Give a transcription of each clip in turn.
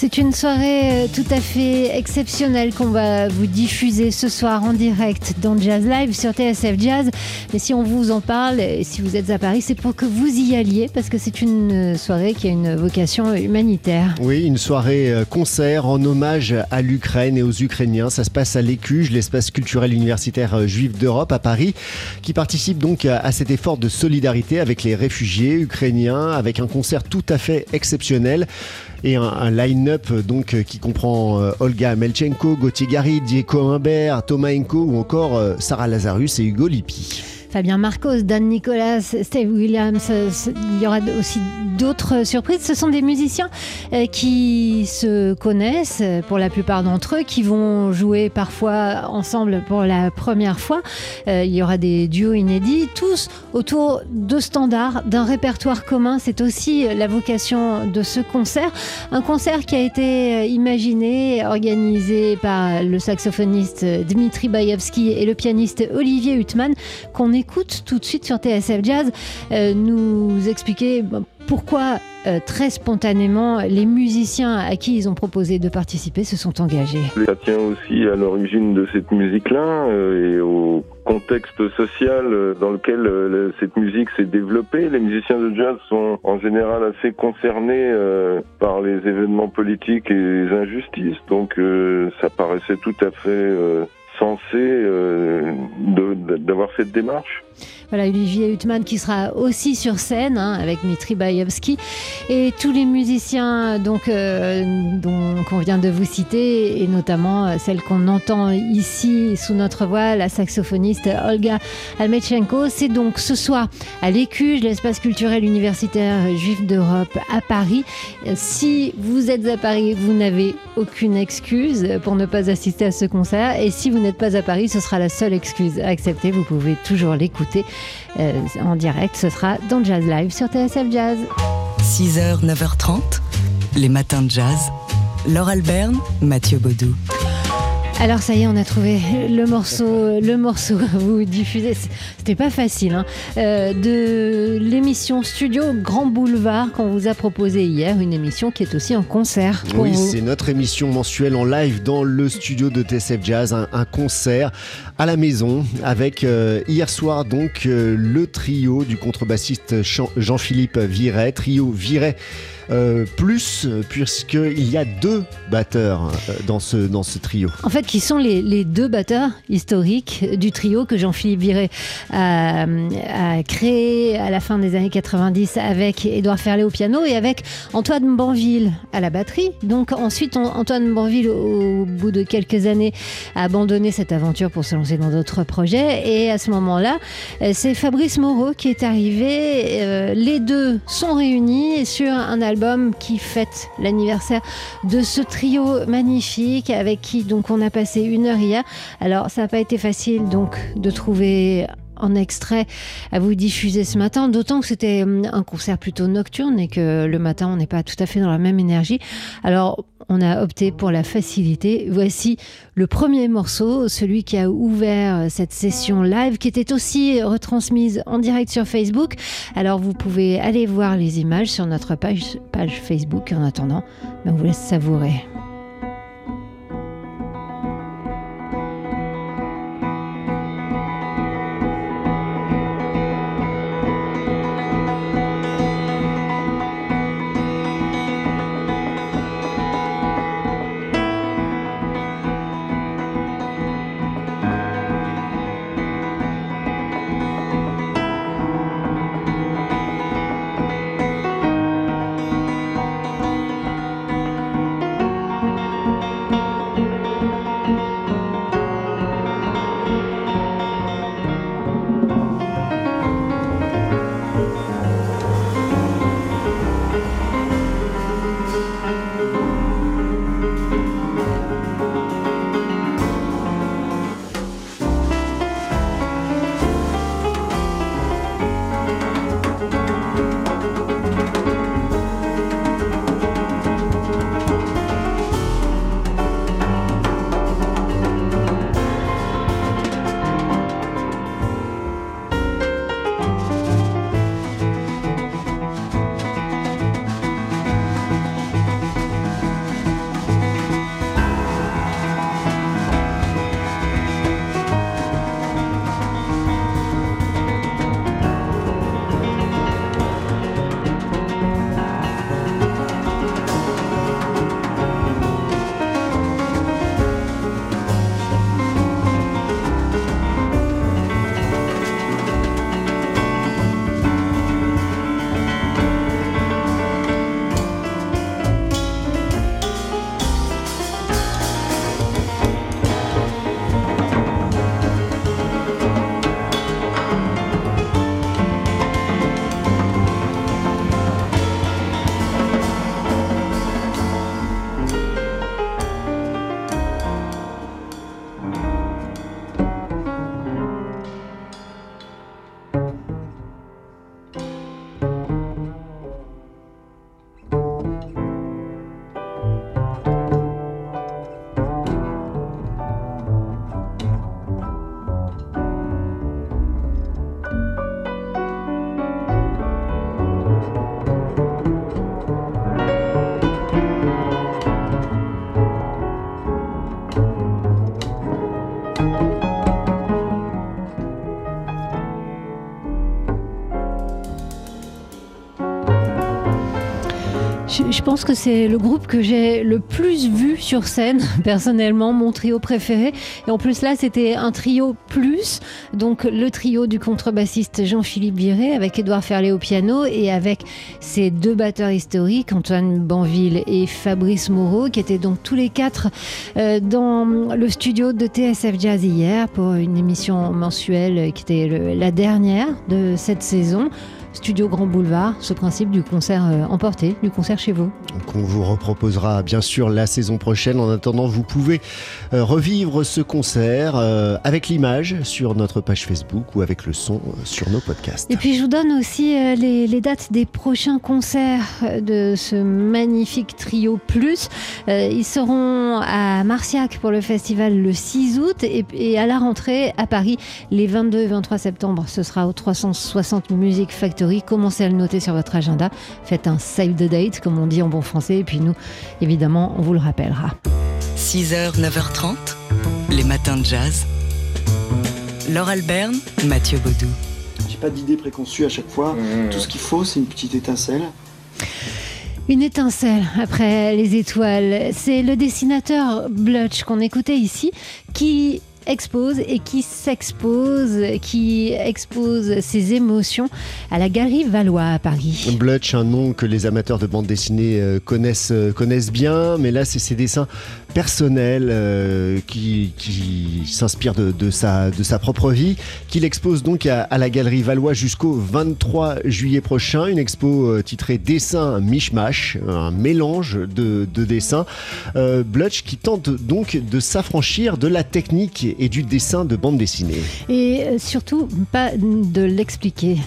C'est une soirée euh, tout à fait exceptionnelle qu'on va vous diffuser ce soir en direct dans Jazz Live sur TSF Jazz. Mais si on vous en parle, et si vous êtes à Paris, c'est pour que vous y alliez parce que c'est une euh, soirée qui a une vocation humanitaire. Oui, une soirée euh, concert en hommage à l'Ukraine et aux Ukrainiens. Ça se passe à l'Écuge, l'espace culturel universitaire juif d'Europe à Paris, qui participe donc à cet effort de solidarité avec les réfugiés ukrainiens, avec un concert tout à fait exceptionnel et un, line-up donc euh, qui comprend euh, Olga Melchenko, Gauthier Gary, Diego Humbert, Thomas Enko ou encore euh, Sarah Lazarus et Hugo Lippi. Fabien Marcos, Dan Nicolas, Steve Williams. Il y aura aussi d'autres surprises. Ce sont des musiciens euh, qui se connaissent pour la plupart d'entre eux, qui vont jouer parfois ensemble pour la première fois. Euh, il y aura des duos inédits, tous autour de standards, d'un répertoire commun. C'est aussi la vocation de ce concert. Un concert qui a été imaginé, organisé par le saxophoniste Dmitri Bayevski et le pianiste Olivier Huttman, qu'on écoute tout de suite sur TSF Jazz euh, nous expliquer pourquoi euh, très spontanément les musiciens à qui ils ont proposé de participer se sont engagés. Ça tient aussi à l'origine de cette musique-là euh, et au contexte social dans lequel cette musique s'est développée. Les musiciens de jazz sont en général assez concernés par les événements politiques et les injustices, donc ça paraissait tout à fait censé euh, d'avoir cette démarche. Voilà, Olivier Huttman qui sera aussi sur scène hein, avec Mitri Bayevski et tous les musiciens donc euh, dont on vient de vous citer et notamment euh, celle qu'on entend ici sous notre voix, la saxophoniste Olga Almechenko. C'est donc ce soir à l'Écuge, l'espace culturel universitaire juif d'Europe à Paris. Si vous êtes à Paris, vous n'avez aucune excuse pour ne pas assister à ce concert et si vous n'êtes pas à Paris, ce sera la seule excuse à accepter. Vous pouvez toujours l'écouter euh, en direct. Ce sera dans Jazz Live sur TSF Jazz. 6h, 9h30, les matins de jazz. Laure Alberne, Mathieu Baudou. Alors ça y est, on a trouvé le morceau, le morceau à vous diffuser. C'était pas facile. Hein. Euh, de l'émission Studio Grand Boulevard qu'on vous a proposé hier, une émission qui est aussi en concert. oui, c'est notre émission mensuelle en live dans le studio de TSF Jazz, un, concert à la maison avec euh, hier soir donc euh, le trio du contrebassiste Jean-Philippe Viret, trio Viret. Euh, plus, puisqu'il y a deux batteurs euh, dans ce, dans ce trio. En fait, qui sont les, deux batteurs historiques du trio que Jean-Philippe Viré a, créé à la fin des années 90 avec Édouard Ferlet au piano et avec Antoine Banville à la batterie. Donc ensuite, Antoine Banville, au, bout de quelques années, a abandonné cette aventure pour se lancer dans d'autres projets. Et à ce moment-là, euh, c'est Fabrice Moreau qui est arrivé. les deux sont réunis sur un album qui fête l'anniversaire de ce trio magnifique avec qui donc on a passé une heure hier. Alors ça n'a pas été facile donc de trouver en extrait à vous diffuser ce matin, d'autant que c'était hum, un concert plutôt nocturne et que le matin on n'est pas tout à fait dans la même énergie. Alors on a opté pour la facilité. Voici le premier morceau, celui qui a ouvert cette session live, qui était aussi retransmise en direct sur Facebook. Alors vous pouvez aller voir les images sur notre page, page Facebook. En attendant, on vous laisse savourer. Je, pense que c'est le groupe que j'ai le plus vu sur scène, personnellement, mon trio préféré. Et en plus là, c'était un trio plus, donc le trio du contrebassiste Jean-Philippe Viré avec Édouard Ferlet au piano et avec ses deux batteurs historiques, Antoine Banville et Fabrice Moreau, qui étaient donc tous les quatre euh, dans le studio de TSF Jazz hier pour une émission mensuelle qui était la dernière de cette saison. Studio Grand Boulevard, ce principe du concert euh, emporté, du concert chez vous. on vous reproposera bien sûr la saison prochaine. En attendant, vous pouvez euh, revivre ce concert euh, avec l'image sur notre page Facebook ou avec le son sur nos podcasts. Et puis je vous donne aussi les, dates des prochains concerts de ce magnifique trio plus. Ils seront à Marciac pour le festival le 6 août et, et à la rentrée à Paris les 22 et 23 septembre. Ce sera au 360 Music Factory Commencez à le noter sur votre agenda. Faites un save the date, comme on dit en bon français. Et puis nous, évidemment, on vous le rappellera. 6h, 9h30, les matins de jazz. Laure Alberne, Mathieu Baudou. J'ai pas d'idée préconçue à chaque fois. Mmh. Tout ce qu'il faut, c'est une petite étincelle. Une étincelle après les étoiles. C'est le dessinateur Blutch qu'on écoutait ici qui expose et qui s'expose, qui expose ses émotions à la Galerie Valois à Paris. Blutch, un nom que les amateurs de bande dessinée euh, connaissent, euh, connaissent bien, mais là c'est ses dessins personnels euh, qui, s'inspirent de, sa, de sa propre vie, qu'il expose donc à, la Galerie Valois jusqu'au 23 juillet prochain, une expo titrée Dessin Mishmash, un mélange de dessins. Blutch qui tente donc de s'affranchir de la technique et du dessin de bande dessinée. Et euh, surtout, pas de l'expliquer.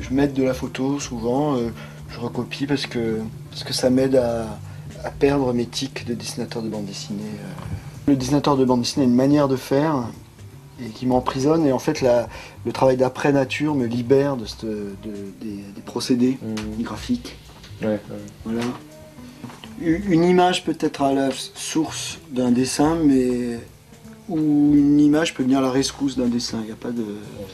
Je mets de la photo souvent, euh, je recopie parce que, parce que ça m'aide à, perdre mes tics de dessinateur de bande dessinée. Euh. Le dessinateur de bande dessinée a une manière de faire et qui m'emprisonne et en fait le travail d'après nature me libère de, des, procédés mmh. graphiques. Voilà. Une image peut être à la source d'un dessin mais où une image peut venir la rescousse d'un dessin. Il n'y a pas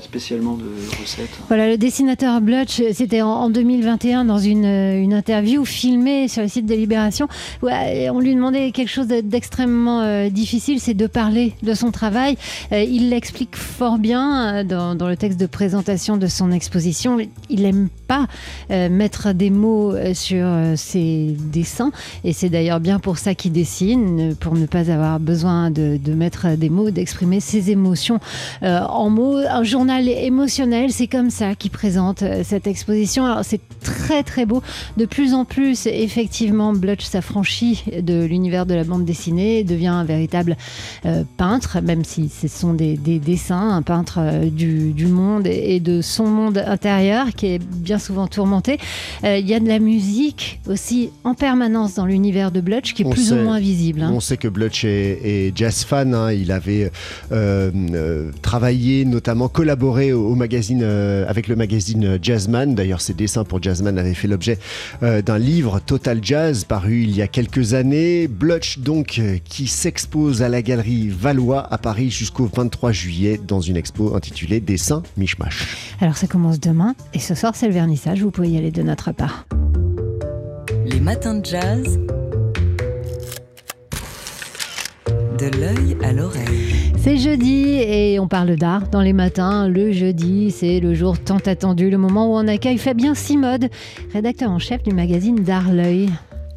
spécialement de recette. Voilà, le dessinateur Blutch, c'était en, 2021 dans une, une, interview filmée sur le site de Libération. On lui demandait quelque chose d'extrêmement euh, difficile, c'est de parler de son travail. Euh, il l'explique fort bien euh, dans, dans, le texte de présentation de son exposition. Il n'aime pas mettre des mots sur ses dessins. Et c'est d'ailleurs bien pour ça qu'il dessine, pour ne pas avoir besoin de, mettre des mots, d'exprimer ses émotions euh, en mots. Un journal émotionnel, c'est comme ça qui présente euh, cette exposition. Alors c'est très très beau. De plus en plus, effectivement, Blutch s'affranchit de l'univers de la bande dessinée, devient un véritable euh, peintre, même si ce sont des, dessins, un peintre du, monde et de son monde intérieur qui est bien souvent tourmenté. Il y a de la musique aussi en permanence dans l'univers de Blutch qui est plus ou moins visible. Hein. On sait que Blutch est, jazz fan. Hein. Il avait euh, euh, travaillé, notamment collaboré au, magazine, euh, avec le magazine Jazzman. D'ailleurs, ses dessins pour Jazzman avaient fait l'objet d'un livre Total Jazz paru il y a quelques années. Blutch, donc, qui s'expose à la galerie Valois à Paris jusqu'au 23 juillet dans une expo intitulée Dessins Mishmash. Alors, ça commence demain et ce soir, c'est le vernissage. Vous pouvez y aller de notre part. Les matins de jazz de l'œil à l'oreille. C'est jeudi et on parle d'art dans les matins. Le jeudi, c'est le jour tant attendu, le moment où on accueille Fabien Simode, rédacteur en chef du magazine D'Art L'œil.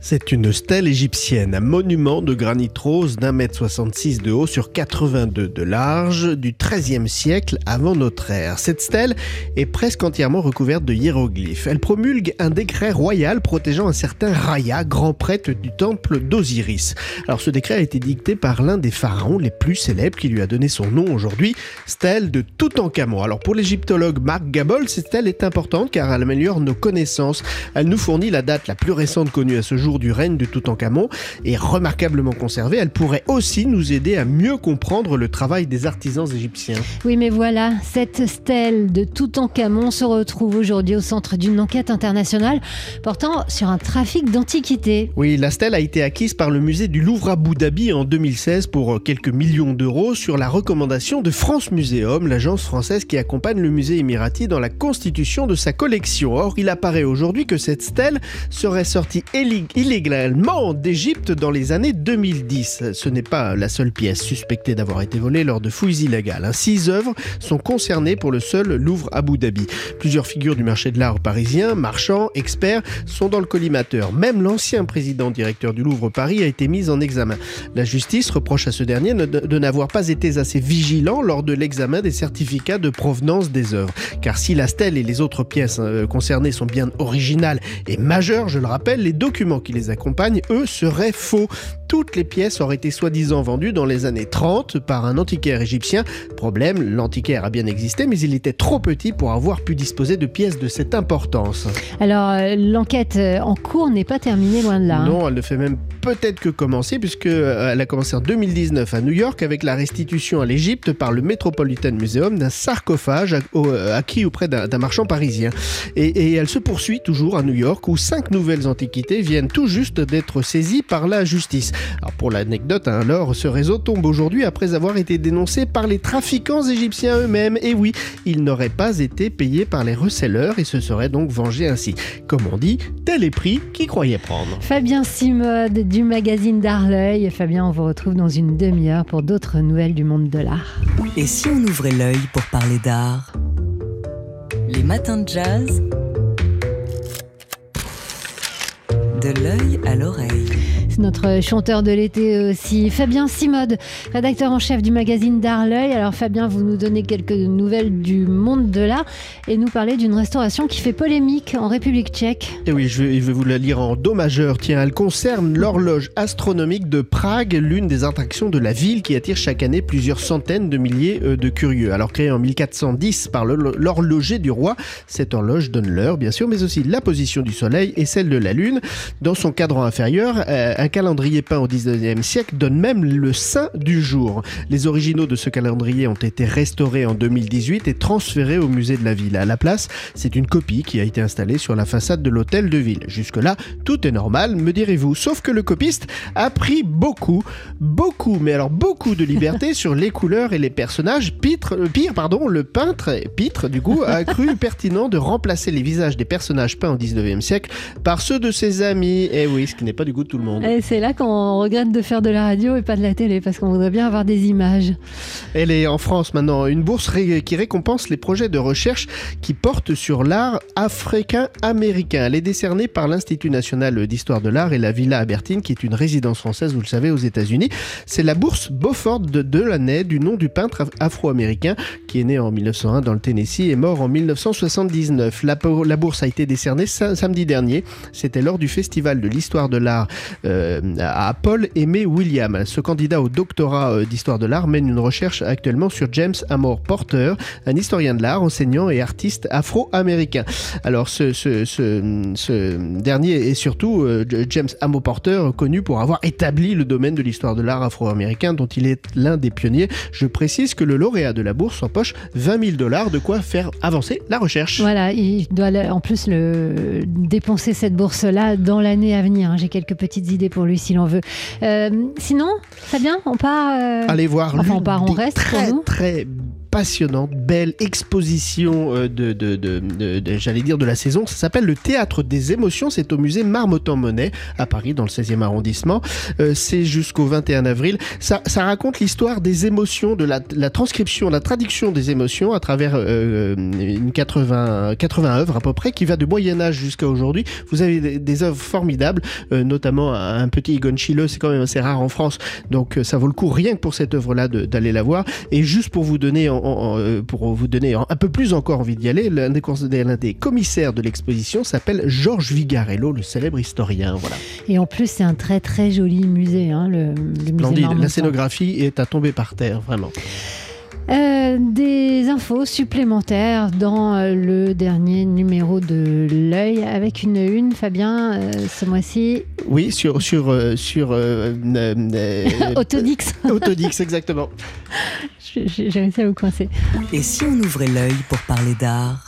C'est une stèle égyptienne, un monument de granit rose d'un mètre 66 de haut sur 82 de large du XIIIe siècle avant notre ère. Cette stèle est presque entièrement recouverte de hiéroglyphes. Elle promulgue un décret royal protégeant un certain Raya, grand prêtre du temple d'Osiris. Alors ce décret a été dicté par l'un des pharaons les plus célèbres qui lui a donné son nom aujourd'hui, stèle de Toutankhamon. Alors pour l'égyptologue Marc Gabol, cette stèle est importante car elle améliore nos connaissances. Elle nous fournit la date la plus récente connue à ce jour du règne de Toutankhamon est remarquablement conservée, elle pourrait aussi nous aider à mieux comprendre le travail des artisans égyptiens. Oui, mais voilà, cette stèle de Toutankhamon se retrouve aujourd'hui au centre d'une enquête internationale portant sur un trafic d'antiquités. Oui, la stèle a été acquise par le musée du Louvre à Abu Dhabi en 2016 pour quelques millions d'euros sur la recommandation de France Muséum, l'agence française qui accompagne le musée émirati dans la constitution de sa collection. Or, il apparaît aujourd'hui que cette stèle serait sortie illégalement d'Égypte dans les années 2010. Ce n'est pas la seule pièce suspectée d'avoir été volée lors de fouilles illégales. Hein. Six œuvres sont concernées pour le seul Louvre Abu Dhabi. Plusieurs figures du marché de l'art parisien, marchands, experts, sont dans le collimateur. Même l'ancien président directeur du Louvre Paris a été mis en examen. La justice reproche à ce dernier de n'avoir pas été assez vigilant lors de l'examen des certificats de provenance des œuvres. Car si la stèle et les autres pièces euh, concernées sont bien originales et majeures, je le rappelle, les documents qui les accompagnent, eux, seraient faux. Toutes les pièces auraient été soi-disant vendues dans les années 30 par un antiquaire égyptien. Problème, l'antiquaire a bien existé, mais il était trop petit pour avoir pu disposer de pièces de cette importance. Alors, euh, l'enquête euh, en cours n'est pas terminée loin de là. Hein. Non, elle ne fait même peut-être que commencer, puisqu'elle a commencé en 2019 à New York avec la restitution à l'Égypte par le Metropolitan Museum d'un sarcophage acquis auprès d'un marchand parisien. Et, elle se poursuit toujours à New York où cinq nouvelles antiquités viennent tout juste d'être saisies par la justice. Alors pour l'anecdote, hein, alors ce réseau tombe aujourd'hui après avoir été dénoncé par les trafiquants égyptiens eux-mêmes. Et oui, ils n'auraient pas été payés par les resellers et se seraient donc vengés ainsi. Comme on dit, tel est prix qui croyait prendre. Fabien Simode du magazine d'Arleuil. Fabien, on vous retrouve dans une demi-heure pour d'autres nouvelles du monde de l'art. Et si on ouvrait l'œil pour parler d'art? Les matins de jazz? De l'œil à l'oreille notre chanteur de l'été aussi, Fabien Simode, rédacteur en chef du magazine D'Arleuil. Alors Fabien, vous nous donnez quelques nouvelles du monde de l'art et nous parler d'une restauration qui fait polémique en République tchèque. Et oui, je vais, vous la lire en do majeur. Tiens, elle concerne l'horloge astronomique de Prague, l'une des attractions de la ville qui attire chaque année plusieurs centaines de milliers euh, de curieux. Alors créée en 1410 par l'horloger du roi, cette horloge donne l'heure, bien sûr, mais aussi la position du soleil et celle de la lune. Dans son cadran inférieur, euh, un calendrier peint au 19e siècle donne même le sein du jour. Les originaux de ce calendrier ont été restaurés en 2018 et transférés au musée de la ville. À la place, c'est une copie qui a été installée sur la façade de l'hôtel de ville. Jusque-là, tout est normal, me direz-vous. Sauf que le copiste a pris beaucoup, beaucoup, mais alors beaucoup de liberté sur les couleurs et les personnages. Pitre, euh, pire, pardon, le peintre, Pitre, du coup, a cru pertinent de remplacer les visages des personnages peints au 19e siècle par ceux de ses amis. Et eh oui, ce qui n'est pas du goût de tout le monde c'est là qu'on regrette de faire de la radio et pas de la télé parce qu'on voudrait bien avoir des images. Elle est en France maintenant, une bourse qui récompense les projets de recherche qui portent sur l'art africain-américain. Elle est décernée par l'Institut national d'histoire de l'art et la Villa Albertine qui est une résidence française, vous le savez, aux États-Unis. C'est la bourse Beaufort de Delaney du nom du peintre afro-américain qui est né en 1901 dans le Tennessee et mort en 1979. La, bourse a été décernée samedi dernier. C'était lors du Festival de l'histoire de l'art euh, euh, à Paul Aimé William. Ce candidat au doctorat euh, d'histoire de l'art mène une recherche actuellement sur James Amor Porter, un historien de l'art, enseignant et artiste afro-américain. Alors ce, dernier est surtout euh, James Amor Porter, connu pour avoir établi le domaine de l'histoire de l'art afro-américain dont il est l'un des pionniers. Je précise que le lauréat de la bourse empoche 20 000 dollars, de quoi faire avancer la recherche. Voilà, il doit en plus dépenser cette bourse-là dans l'année à venir. J'ai quelques petites idées pour lui s'il en veut. Euh, sinon, Fabien, on part. Euh, Allez voir. Enfin, on part, on reste très, pour nous. Très passionnante, belle exposition euh, de, j'allais dire de la saison. Ça s'appelle le Théâtre des émotions. C'est au musée Marmottan-Monet à Paris, dans le 16e arrondissement. Euh, c'est jusqu'au 21 avril. Ça, raconte l'histoire des émotions, de la, transcription, la traduction des émotions à travers euh, une 80, 80 œuvres à peu près, qui va du Moyen Âge jusqu'à aujourd'hui. Vous avez des, œuvres formidables, notamment un petit Schiele. C'est quand même assez rare en France, donc ça vaut le coup rien que pour cette œuvre-là d'aller la voir. Et juste pour vous donner en, euh, pour vous donner un peu plus encore envie d'y aller, l'un des, des, commissaires de l'exposition s'appelle Georges Vigarello, le célèbre historien. Voilà. Et en plus, c'est un très très joli musée, hein, le, musée La scénographie est à tomber par terre, vraiment. Euh, des infos supplémentaires dans euh, le dernier numéro de l'œil avec une une, Fabien, euh, ce mois-ci. Oui, sur sur sur Autodix. Autodix, exactement. J'ai réussi à vous coincer. Et si on ouvrait l'œil pour parler d'art?